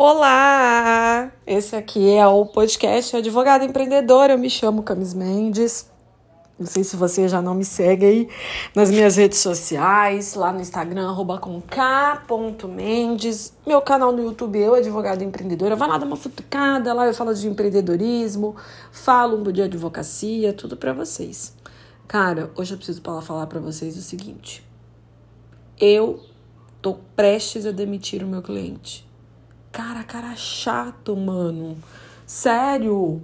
Olá! Esse aqui é o podcast Advogada Empreendedora. Eu me chamo Camis Mendes. Não sei se você já não me segue aí nas minhas redes sociais, lá no Instagram, arroba com k.mendes. Meu canal no YouTube, eu, Advogada Empreendedora. Vai lá dar uma futucada, lá eu falo de empreendedorismo, falo de advocacia, tudo para vocês. Cara, hoje eu preciso falar para vocês o seguinte. Eu tô prestes a demitir o meu cliente. Cara, cara chato, mano. Sério.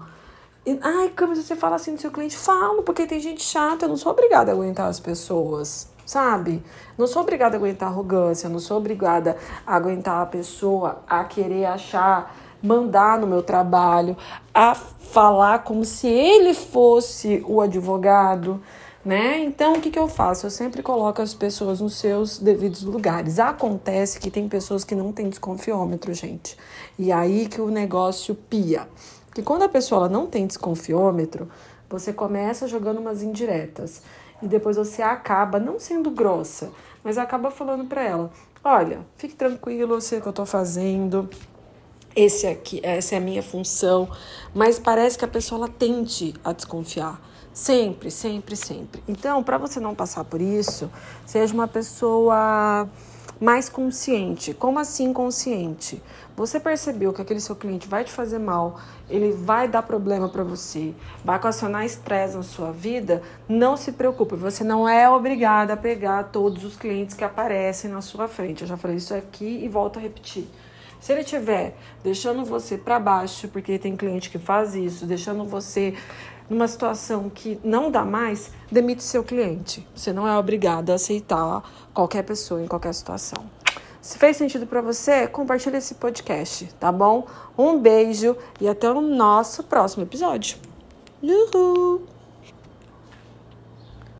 Ai, Camis, você fala assim do seu cliente? Falo, porque tem gente chata. Eu não sou obrigada a aguentar as pessoas, sabe? Não sou obrigada a aguentar arrogância. Não sou obrigada a aguentar a pessoa a querer achar, mandar no meu trabalho, a falar como se ele fosse o advogado né? Então, o que, que eu faço? Eu sempre coloco as pessoas nos seus devidos lugares. Acontece que tem pessoas que não têm desconfiômetro, gente. E aí que o negócio pia. Porque quando a pessoa não tem desconfiômetro, você começa jogando umas indiretas. E depois você acaba não sendo grossa, mas acaba falando para ela: olha, fique tranquilo, eu sei o que eu tô fazendo esse aqui, essa é a minha função, mas parece que a pessoa ela a desconfiar. Sempre, sempre, sempre. Então, para você não passar por isso, seja uma pessoa mais consciente. Como assim consciente? Você percebeu que aquele seu cliente vai te fazer mal, ele vai dar problema para você, vai ocasionar estresse na sua vida? Não se preocupe, você não é obrigada a pegar todos os clientes que aparecem na sua frente. Eu já falei isso aqui e volto a repetir. Se ele estiver deixando você para baixo, porque tem cliente que faz isso, deixando você numa situação que não dá mais, demite seu cliente. Você não é obrigado a aceitar qualquer pessoa em qualquer situação. Se fez sentido para você, compartilhe esse podcast, tá bom? Um beijo e até o nosso próximo episódio. Uhul!